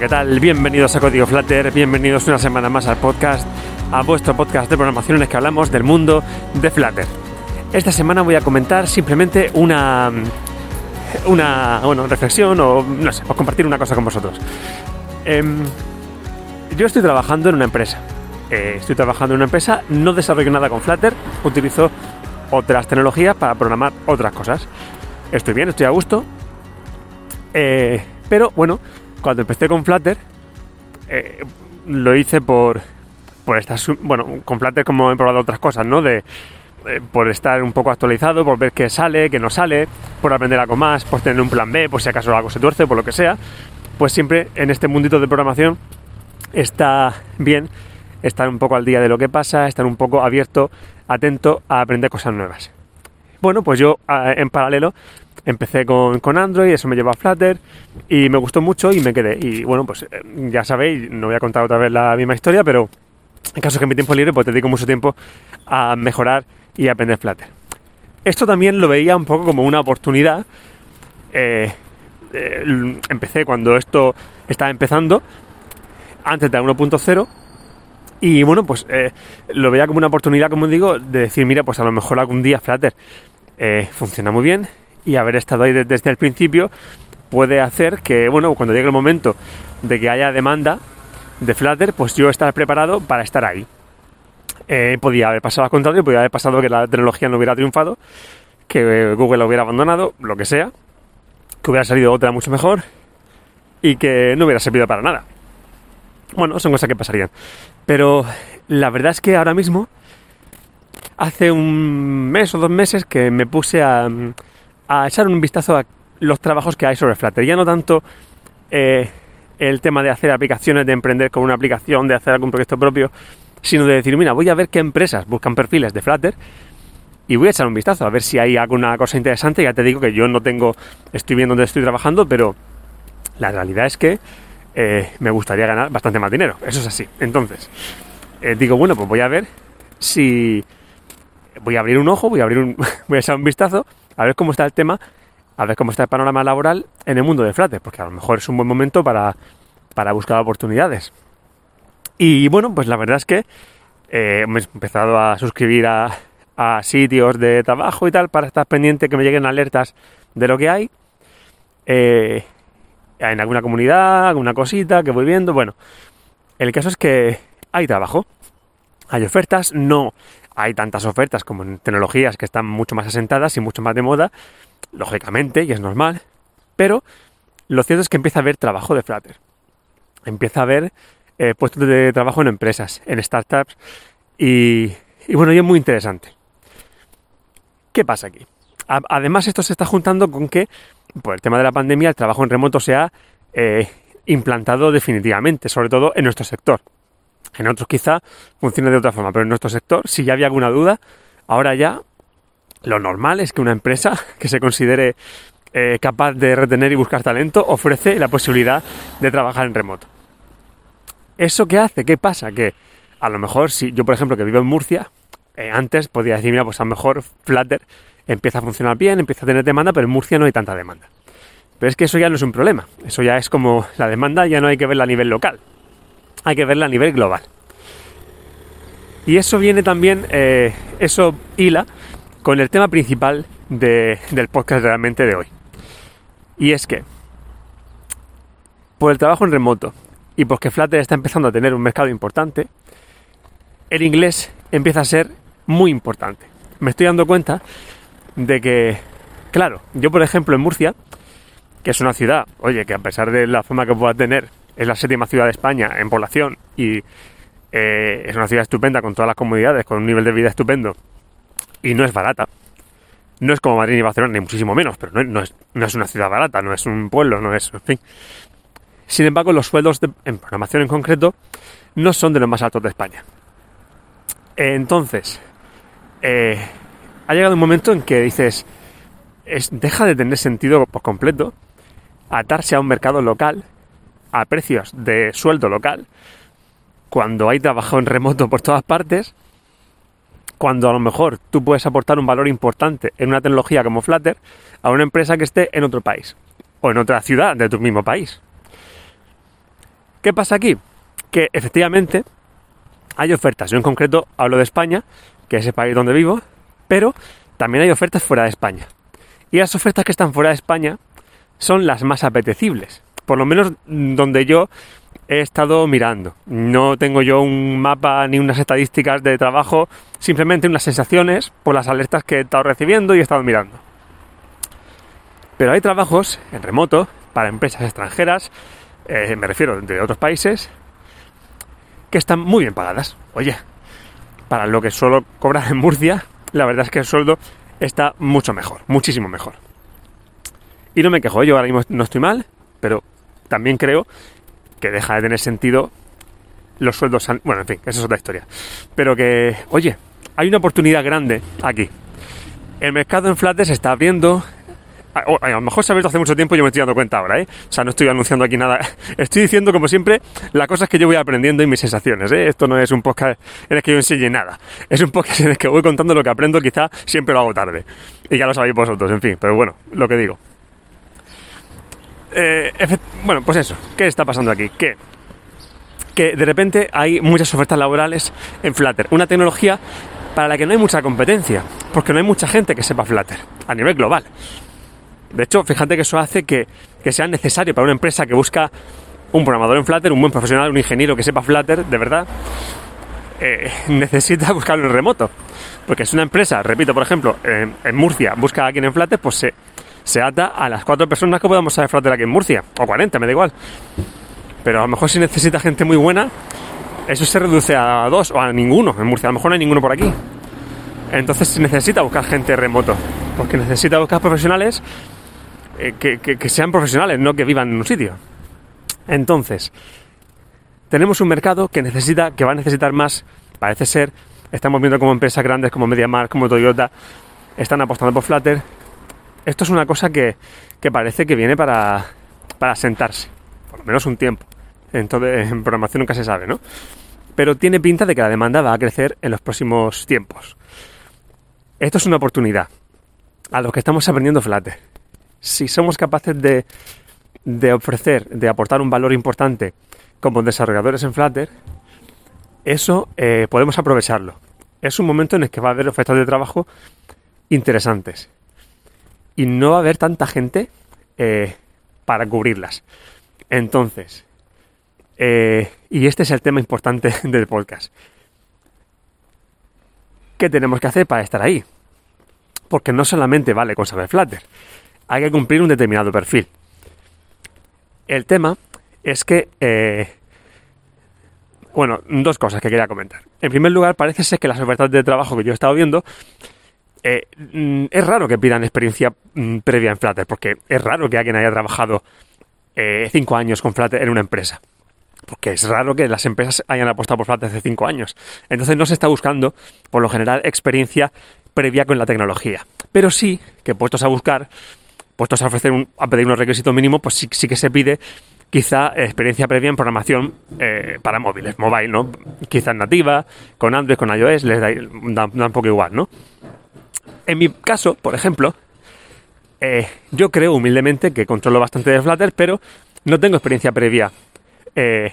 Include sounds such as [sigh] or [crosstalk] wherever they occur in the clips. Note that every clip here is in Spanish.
¿qué tal? Bienvenidos a Código Flutter, bienvenidos una semana más al podcast, a vuestro podcast de programación en el que hablamos del mundo de Flutter. Esta semana voy a comentar simplemente una, una bueno, reflexión o no sé, o compartir una cosa con vosotros. Em, yo estoy trabajando en una empresa. Eh, estoy trabajando en una empresa, no desarrollo nada con Flutter, utilizo otras tecnologías para programar otras cosas. Estoy bien, estoy a gusto. Eh, pero bueno, cuando empecé con Flutter, eh, lo hice por, por estar, bueno, con Flutter como he probado otras cosas, ¿no? De, eh, por estar un poco actualizado, por ver qué sale, qué no sale, por aprender algo más, por tener un plan B, por si acaso algo se tuerce, por lo que sea, pues siempre en este mundito de programación está bien estar un poco al día de lo que pasa, estar un poco abierto, atento a aprender cosas nuevas. Bueno, pues yo en paralelo empecé con, con, Android, eso me llevó a Flutter y me gustó mucho y me quedé. Y bueno, pues eh, ya sabéis, no voy a contar otra vez la misma historia, pero en caso que mi tiempo libre, pues dedico mucho tiempo a mejorar y aprender Flutter. Esto también lo veía un poco como una oportunidad. Eh, eh, empecé cuando esto estaba empezando, antes de 1.0. Y bueno, pues lo veía como una oportunidad, como digo, de decir, mira, pues a lo mejor algún día Flutter funciona muy bien, y haber estado ahí desde el principio puede hacer que, bueno, cuando llegue el momento de que haya demanda de Flutter, pues yo estar preparado para estar ahí. Eh, podía haber pasado al contrario, podía haber pasado que la tecnología no hubiera triunfado, que Google lo hubiera abandonado, lo que sea, que hubiera salido otra mucho mejor y que no hubiera servido para nada. Bueno, son cosas que pasarían. Pero la verdad es que ahora mismo, hace un mes o dos meses que me puse a, a echar un vistazo a los trabajos que hay sobre Flutter. Ya no tanto eh, el tema de hacer aplicaciones, de emprender con una aplicación, de hacer algún proyecto propio, sino de decir, mira, voy a ver qué empresas buscan perfiles de Flutter y voy a echar un vistazo a ver si hay alguna cosa interesante. Ya te digo que yo no tengo, estoy viendo dónde estoy trabajando, pero la realidad es que eh, me gustaría ganar bastante más dinero. Eso es así. Entonces, eh, digo, bueno, pues voy a ver si voy a abrir un ojo, voy a abrir un, [laughs] voy a echar un vistazo a ver cómo está el tema, a ver cómo está el panorama laboral en el mundo de Flutter, porque a lo mejor es un buen momento para, buscar oportunidades. Y bueno, pues la verdad es que eh, he empezado a suscribir a, sitios de trabajo y tal para estar pendiente que me lleguen alertas de lo que hay. Eh, en alguna comunidad, alguna cosita que voy viendo. Bueno, el caso es que hay trabajo, hay ofertas, no hay tantas ofertas como en tecnologías que están mucho más asentadas y mucho más de moda, lógicamente, y es normal, pero lo cierto es que empieza a haber trabajo de Flutter. Empieza a haber eh, puestos de trabajo en empresas, en startups, y, bueno, y es muy interesante. ¿Qué pasa aquí? además, esto se está juntando con que, por el tema de la pandemia, el trabajo en remoto se ha eh, implantado definitivamente, sobre todo en nuestro sector. En otros quizá funcione de otra forma, pero en nuestro sector, si ya había alguna duda, ahora ya lo normal es que una empresa [laughs] que se considere eh, capaz de retener y buscar talento ofrece la posibilidad de trabajar en remoto. ¿Eso qué hace? ¿Qué pasa? Que a lo mejor si yo, por ejemplo, que vivo en Murcia, eh, antes podía decir, mira, pues a lo mejor Flutter empieza a funcionar bien, empieza a tener demanda, pero en Murcia no hay tanta demanda. Pero es que eso ya no es un problema. Eso ya es como la demanda, ya no hay que verla a nivel local hay que verla a nivel global. Y eso viene también, eh, eso hila con el tema principal del podcast realmente de hoy. Y es que, por el trabajo en remoto y porque Flutter está empezando a tener un mercado importante, el inglés empieza a ser muy importante. Me estoy dando cuenta de que, claro, yo por ejemplo en Murcia, que es una ciudad, oye, que a pesar de la forma que pueda tener, es la séptima ciudad de España en población y eh, es una ciudad estupenda con todas las comodidades, con un nivel de vida estupendo y no es barata. No es como Madrid ni Barcelona, ni muchísimo menos, pero no, es, una ciudad barata, no es un pueblo, no es, en fin. Sin embargo, los sueldos en programación en concreto no son de los más altos de España. Entonces, eh, ha llegado un momento en que dices, es, deja de tener sentido por completo atarse a un mercado local a precios de sueldo local, cuando hay trabajo en remoto por todas partes, cuando a lo mejor tú puedes aportar un valor importante en una tecnología como Flutter a una empresa que esté en otro país o en otra ciudad de tu mismo país. ¿Qué pasa aquí? Que efectivamente hay ofertas. Yo en concreto hablo de España, que es el país donde vivo, pero también hay ofertas fuera de España. Y las ofertas que están fuera de España son las más apetecibles. Por lo menos donde yo he estado mirando. No tengo yo un mapa ni unas estadísticas de trabajo, simplemente unas sensaciones por las alertas que he estado recibiendo y he estado mirando. Pero hay trabajos en remoto para empresas extranjeras, eh, me refiero de otros países, que están muy bien pagadas. Oye, para lo que suelo cobrar en Murcia, la verdad es que el sueldo está mucho mejor, muchísimo mejor. Y no me quejo, yo ahora mismo no estoy mal, pero también creo que deja de tener sentido los sueldos. Bueno, en fin, esa es otra historia. Pero que, oye, hay una oportunidad grande aquí. El mercado en Flatter se está abriendo. A, lo mejor se ha hace mucho tiempo y yo me estoy dando cuenta ahora, ¿eh? O sea, no estoy anunciando aquí nada. [laughs] Estoy diciendo, como siempre, las cosas que yo voy aprendiendo y mis sensaciones, ¿eh? Esto no es un podcast en el que yo enseñe nada. Es un podcast en el que voy contando lo que aprendo, quizá siempre lo hago tarde. Y ya lo sabéis vosotros, en fin. Pero bueno, lo que digo. Eh, bueno, pues eso, ¿qué está pasando aquí? Que, que de repente hay muchas ofertas laborales en Flutter, una tecnología para la que no hay mucha competencia, porque no hay mucha gente que sepa Flutter a nivel global. De hecho, fíjate que eso hace que, sea necesario para una empresa que busca un programador en Flutter, un buen profesional, un ingeniero que sepa Flutter, de verdad, eh, [laughs] necesita buscarlo en remoto. Porque si una empresa, repito, por ejemplo, en, en Murcia busca a alguien en Flutter, pues se, se ata a las cuatro personas que podamos saber Flutter aquí en Murcia, o 40, me da igual. Pero a lo mejor si necesita gente muy buena, eso se reduce a dos o a ninguno en Murcia. A lo mejor no hay ninguno por aquí. Entonces se necesita buscar gente remoto, porque necesita buscar profesionales eh, que, sean profesionales, no que vivan en un sitio. Entonces, tenemos un mercado que necesita, que va a necesitar más, parece ser, estamos viendo como empresas grandes como MediaMarkt, como Toyota, están apostando por Flutter esto es una cosa que, parece que viene para, sentarse, por lo menos un tiempo. Entonces, [laughs] en programación nunca se sabe, ¿no? Pero tiene pinta de que la demanda va a crecer en los próximos tiempos. Esto es una oportunidad a lo que estamos aprendiendo Flutter. Si somos capaces de, de ofrecer, de aportar un valor importante como desarrolladores en Flutter, eso eh, podemos aprovecharlo. Es un momento en el que va a haber ofertas de trabajo interesantes y no va a haber tanta gente eh, para cubrirlas. Entonces, eh, y este es el tema importante [laughs] del podcast. ¿Qué tenemos que hacer para estar ahí? Porque no solamente vale con saber Flutter, hay que cumplir un determinado perfil. El tema es que, eh, bueno, dos cosas que quería comentar. En primer lugar, parece ser que las ofertas de trabajo que yo he estado viendo eh, mm, es raro que pidan experiencia mm, previa en Flutter, porque es raro que alguien haya trabajado eh, cinco años con Flutter en una empresa. Porque es raro que las empresas hayan apostado por Flutter hace cinco años. Entonces no se está buscando, por lo general, experiencia previa con la tecnología. Pero sí que puestos a buscar, puestos a ofrecer un, a pedir unos requisitos mínimos, pues sí, que se pide quizá experiencia previa en programación eh, para móviles, mobile, ¿no? Quizá nativa, con Android, con iOS, les da un poco igual, ¿no? En mi caso, por ejemplo, eh, yo creo humildemente que controlo bastante de Flutter, pero no tengo experiencia previa eh,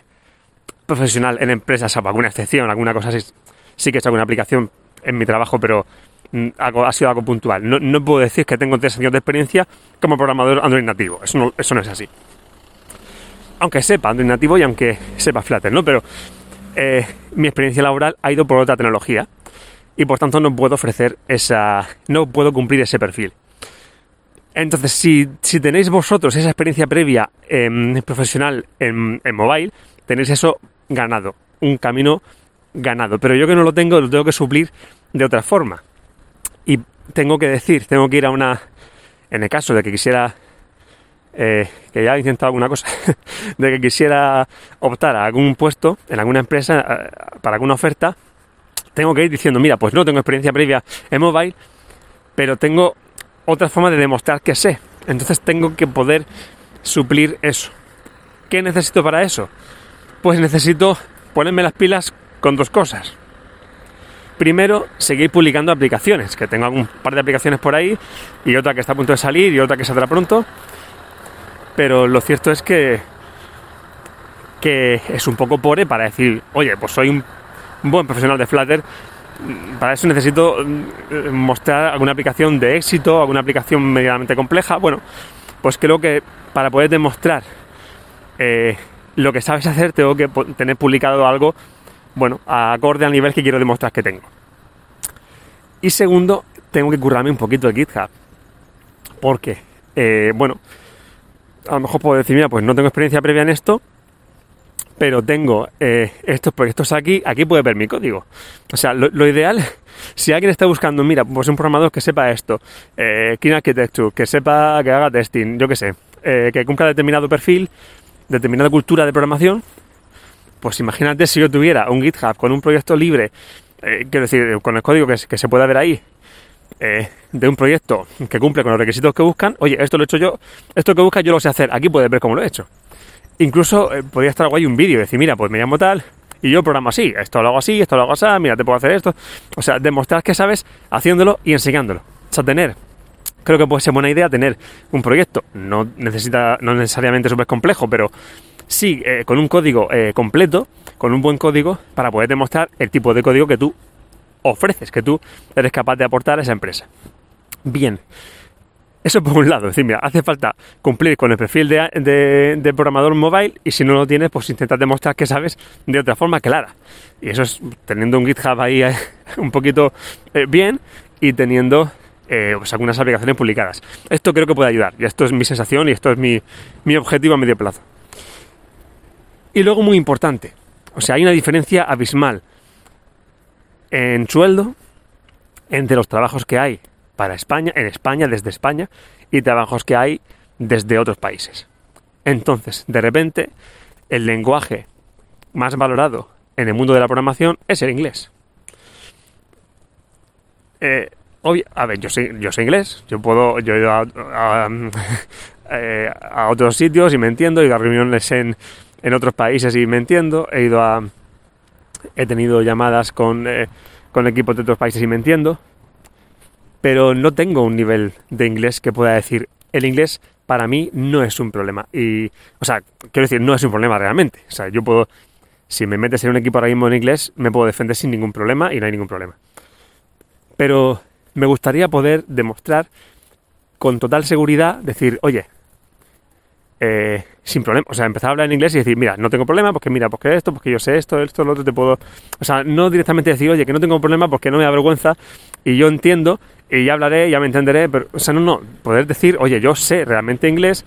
profesional en empresas, salvo alguna excepción, alguna cosa así. Sí que he hecho alguna aplicación en mi trabajo, pero mm, ha sido algo puntual. No, puedo decir que tengo tres años de experiencia como programador Android nativo. Eso no, es así. Aunque sepa Android nativo y aunque sepa Flutter, ¿no? Pero eh, mi experiencia laboral ha ido por otra tecnología y por tanto no puedo ofrecer esa, no puedo cumplir ese perfil. Entonces, si, tenéis vosotros esa experiencia previa profesional en, en mobile, tenéis eso ganado, un camino ganado. Pero yo que no lo tengo, lo tengo que suplir de otra forma. Y tengo que decir, tengo que ir a una, en el caso de que quisiera, eh, que ya he intentado alguna cosa, [laughs] de que quisiera optar a algún puesto en alguna empresa eh, para alguna oferta, tengo que ir diciendo, mira, pues no tengo experiencia previa en mobile, pero tengo otra forma de demostrar que sé. Entonces tengo que poder suplir eso. ¿Qué necesito para eso? Pues necesito ponerme las pilas con dos cosas. Primero, seguir publicando aplicaciones, que tengo algún par de aplicaciones por ahí y otra que está a punto de salir y otra que saldrá pronto. Pero lo cierto es que que es un poco pobre para decir, oye, pues soy un buen profesional de Flutter, para eso necesito mm, mostrar alguna aplicación de éxito, alguna aplicación medianamente compleja. Bueno, pues creo que para poder demostrar eh, lo que sabes hacer, tengo que tener publicado algo, bueno, acorde al nivel que quiero demostrar que tengo. Y segundo, tengo que currarme un poquito de GitHub. Porque, eh, bueno, a lo mejor puedo decir, mira, pues no tengo experiencia previa en esto, pero tengo eh, estos proyectos aquí, aquí puede ver mi código. O sea, lo, ideal, [laughs] si alguien está buscando, mira, pues un programador que sepa esto, eh, Architecture, que sepa que haga testing, yo qué sé, eh, que cumpla determinado perfil, determinada cultura de programación, pues imagínate si yo tuviera un GitHub con un proyecto libre, eh, quiero decir, con el código que, que se pueda ver ahí, de un proyecto que cumple con los requisitos que buscan, oye, esto lo he hecho yo, esto que busca yo lo sé hacer, aquí puedes ver cómo lo he hecho. Incluso eh, podría estar guay un vídeo, decir, mira, pues me llamo tal y yo programo así, esto lo hago así, esto lo hago así, mira, te puedo hacer esto. O sea, demostrar que sabes haciéndolo y enseñándolo. O sea, tener, creo que puede ser buena idea tener un proyecto, no necesita, no necesariamente súper complejo, pero sí eh, con un código eh, completo, con un buen código, para poder demostrar el tipo de código que tú ofreces, que tú eres capaz de aportar a esa empresa. Bien, eso por un lado, decir, mira, hace falta cumplir con el perfil de, programador mobile y si no lo tienes, pues intenta demostrar que sabes de otra forma clara. Y eso es teniendo un GitHub ahí eh, [laughs] un poquito eh, bien y teniendo eh, pues algunas aplicaciones publicadas. Esto creo que puede ayudar y esto es mi sensación y esto es mi objetivo a medio plazo. Y luego muy importante, o sea, hay una diferencia abismal en sueldo entre los trabajos que hay para España, en España, desde España, y trabajos que hay desde otros países. Entonces, de repente, el lenguaje más valorado en el mundo de la programación es el inglés. Eh, a ver, yo sé, yo sé inglés, yo puedo, yo he ido a, [laughs] eh, otros sitios y me entiendo, he ido a reuniones en, en, otros países y me entiendo, he ido a, he tenido llamadas con, eh, con equipos de otros países y me entiendo, pero no tengo un nivel de inglés que pueda decir, el inglés para mí no es un problema. Y, o sea, quiero decir, no es un problema realmente. O sea, yo puedo, si me metes en un equipo ahora mismo en inglés, me puedo defender sin ningún problema y no hay ningún problema. Pero me gustaría poder demostrar con total seguridad, decir, oye, eh, sin problema, o sea, empezar a hablar en inglés y decir, mira, no tengo problema porque mira, porque esto, porque yo sé esto, esto, lo otro, te puedo, o sea, no directamente decir, oye, que no tengo problema porque no me avergüenza y yo entiendo y ya hablaré, ya me entenderé, pero, o sea, no, no, poder decir, oye, yo sé realmente inglés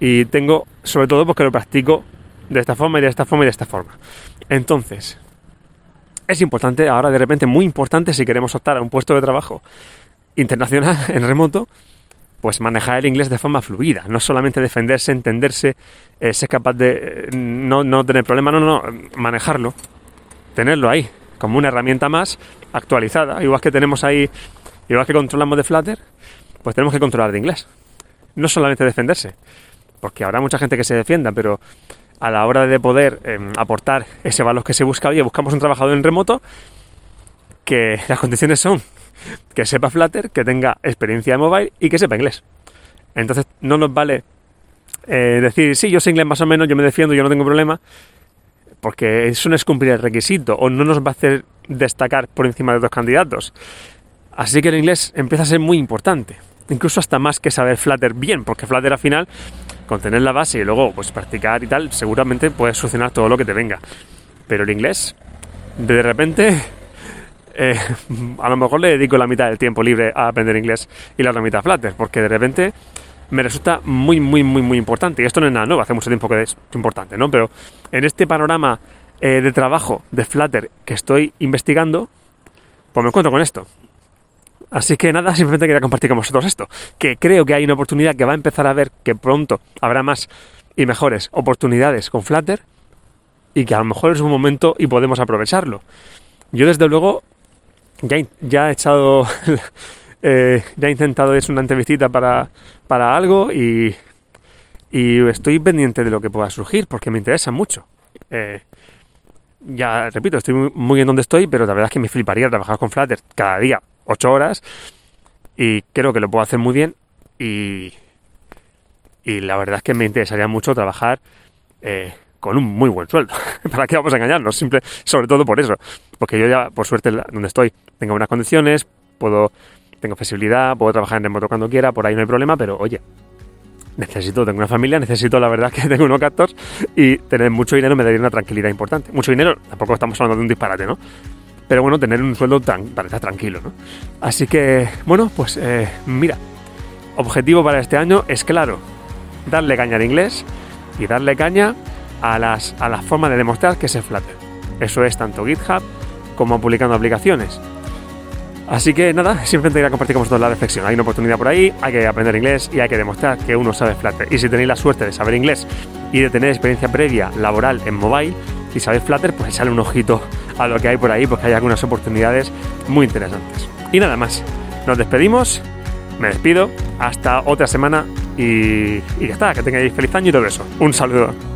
y tengo, sobre todo porque lo practico de esta forma y de esta forma y de esta forma. Entonces, es importante, ahora de repente muy importante si queremos optar a un puesto de trabajo internacional [laughs] en remoto, pues manejar el inglés de forma fluida, no solamente defenderse, entenderse, eh, ser capaz de eh, no, no tener problema, no, no, manejarlo, tenerlo ahí, como una herramienta más actualizada, igual que tenemos ahí igual que controlamos de Flutter, pues tenemos que controlar de inglés. No solamente defenderse, porque habrá mucha gente que se defienda, pero a la hora de poder em, aportar ese valor que se busca, oye, buscamos un trabajador en remoto que las condiciones son que sepa Flutter, que tenga experiencia de mobile y que sepa inglés. Entonces no nos vale eh, decir, sí, yo sé inglés más o menos, yo me defiendo, yo no tengo problema, porque eso no es cumplir el requisito o no nos va a hacer destacar por encima de otros candidatos. Así que el inglés empieza a ser muy importante, incluso hasta más que saber Flutter bien, porque Flutter al final, con tener la base y luego pues practicar y tal, seguramente puedes solucionar todo lo que te venga. Pero el inglés, de repente, [laughs] eh, a lo mejor le dedico la mitad del tiempo libre a aprender inglés y la otra mitad a Flutter, porque de repente me resulta muy, muy, muy, muy importante. Y esto no es nada nuevo, hace mucho tiempo que es importante, ¿no? Pero en este panorama eh, de trabajo de Flutter que estoy investigando, pues me encuentro con esto. Así que nada, simplemente quería compartir con vosotros esto, que creo que hay una oportunidad que va a empezar a ver que pronto habrá más y mejores oportunidades con Flutter y que a lo mejor es un momento y podemos aprovecharlo. Yo desde luego ya, he echado, [laughs] eh, ya he intentado es una entrevistita para, para algo y, y estoy pendiente de lo que pueda surgir porque me interesa mucho. Eh, ya repito, estoy muy, muy en donde estoy, pero la verdad es que me fliparía trabajar con Flutter cada día 8 horas y creo que lo puedo hacer muy bien y, y la verdad es que me interesaría mucho trabajar eh, con un muy buen sueldo. [laughs] ¿Para qué vamos a engañarnos? Simple, sobre todo por eso. Porque yo ya, por suerte, donde estoy, tengo unas condiciones, puedo, tengo flexibilidad, puedo trabajar en remoto cuando quiera, por ahí no hay problema, pero oye, necesito, tengo una familia, necesito la verdad [laughs] que tengo unos gastos y tener mucho dinero me daría una tranquilidad importante. Mucho dinero, tampoco estamos hablando de un disparate, ¿no? Pero bueno, tener un sueldo tan, para estar tranquilo, ¿no? Así que, bueno, pues eh, mira, objetivo para este año es claro, darle caña al inglés y darle caña a las, a las formas de demostrar que se Flutter. Eso es tanto GitHub como publicando aplicaciones. Así que nada, simplemente quería compartir con vosotros la reflexión. Hay una oportunidad por ahí, hay que aprender inglés y hay que demostrar que uno sabe Flutter. Y si tenéis la suerte de saber inglés y de tener experiencia previa laboral en mobile y sabéis Flutter, pues sale un ojito a lo que hay por ahí, porque hay algunas oportunidades muy interesantes. Y nada más, nos despedimos, me despido, hasta otra semana y, ya está, que tengáis feliz año y todo eso. Un saludo.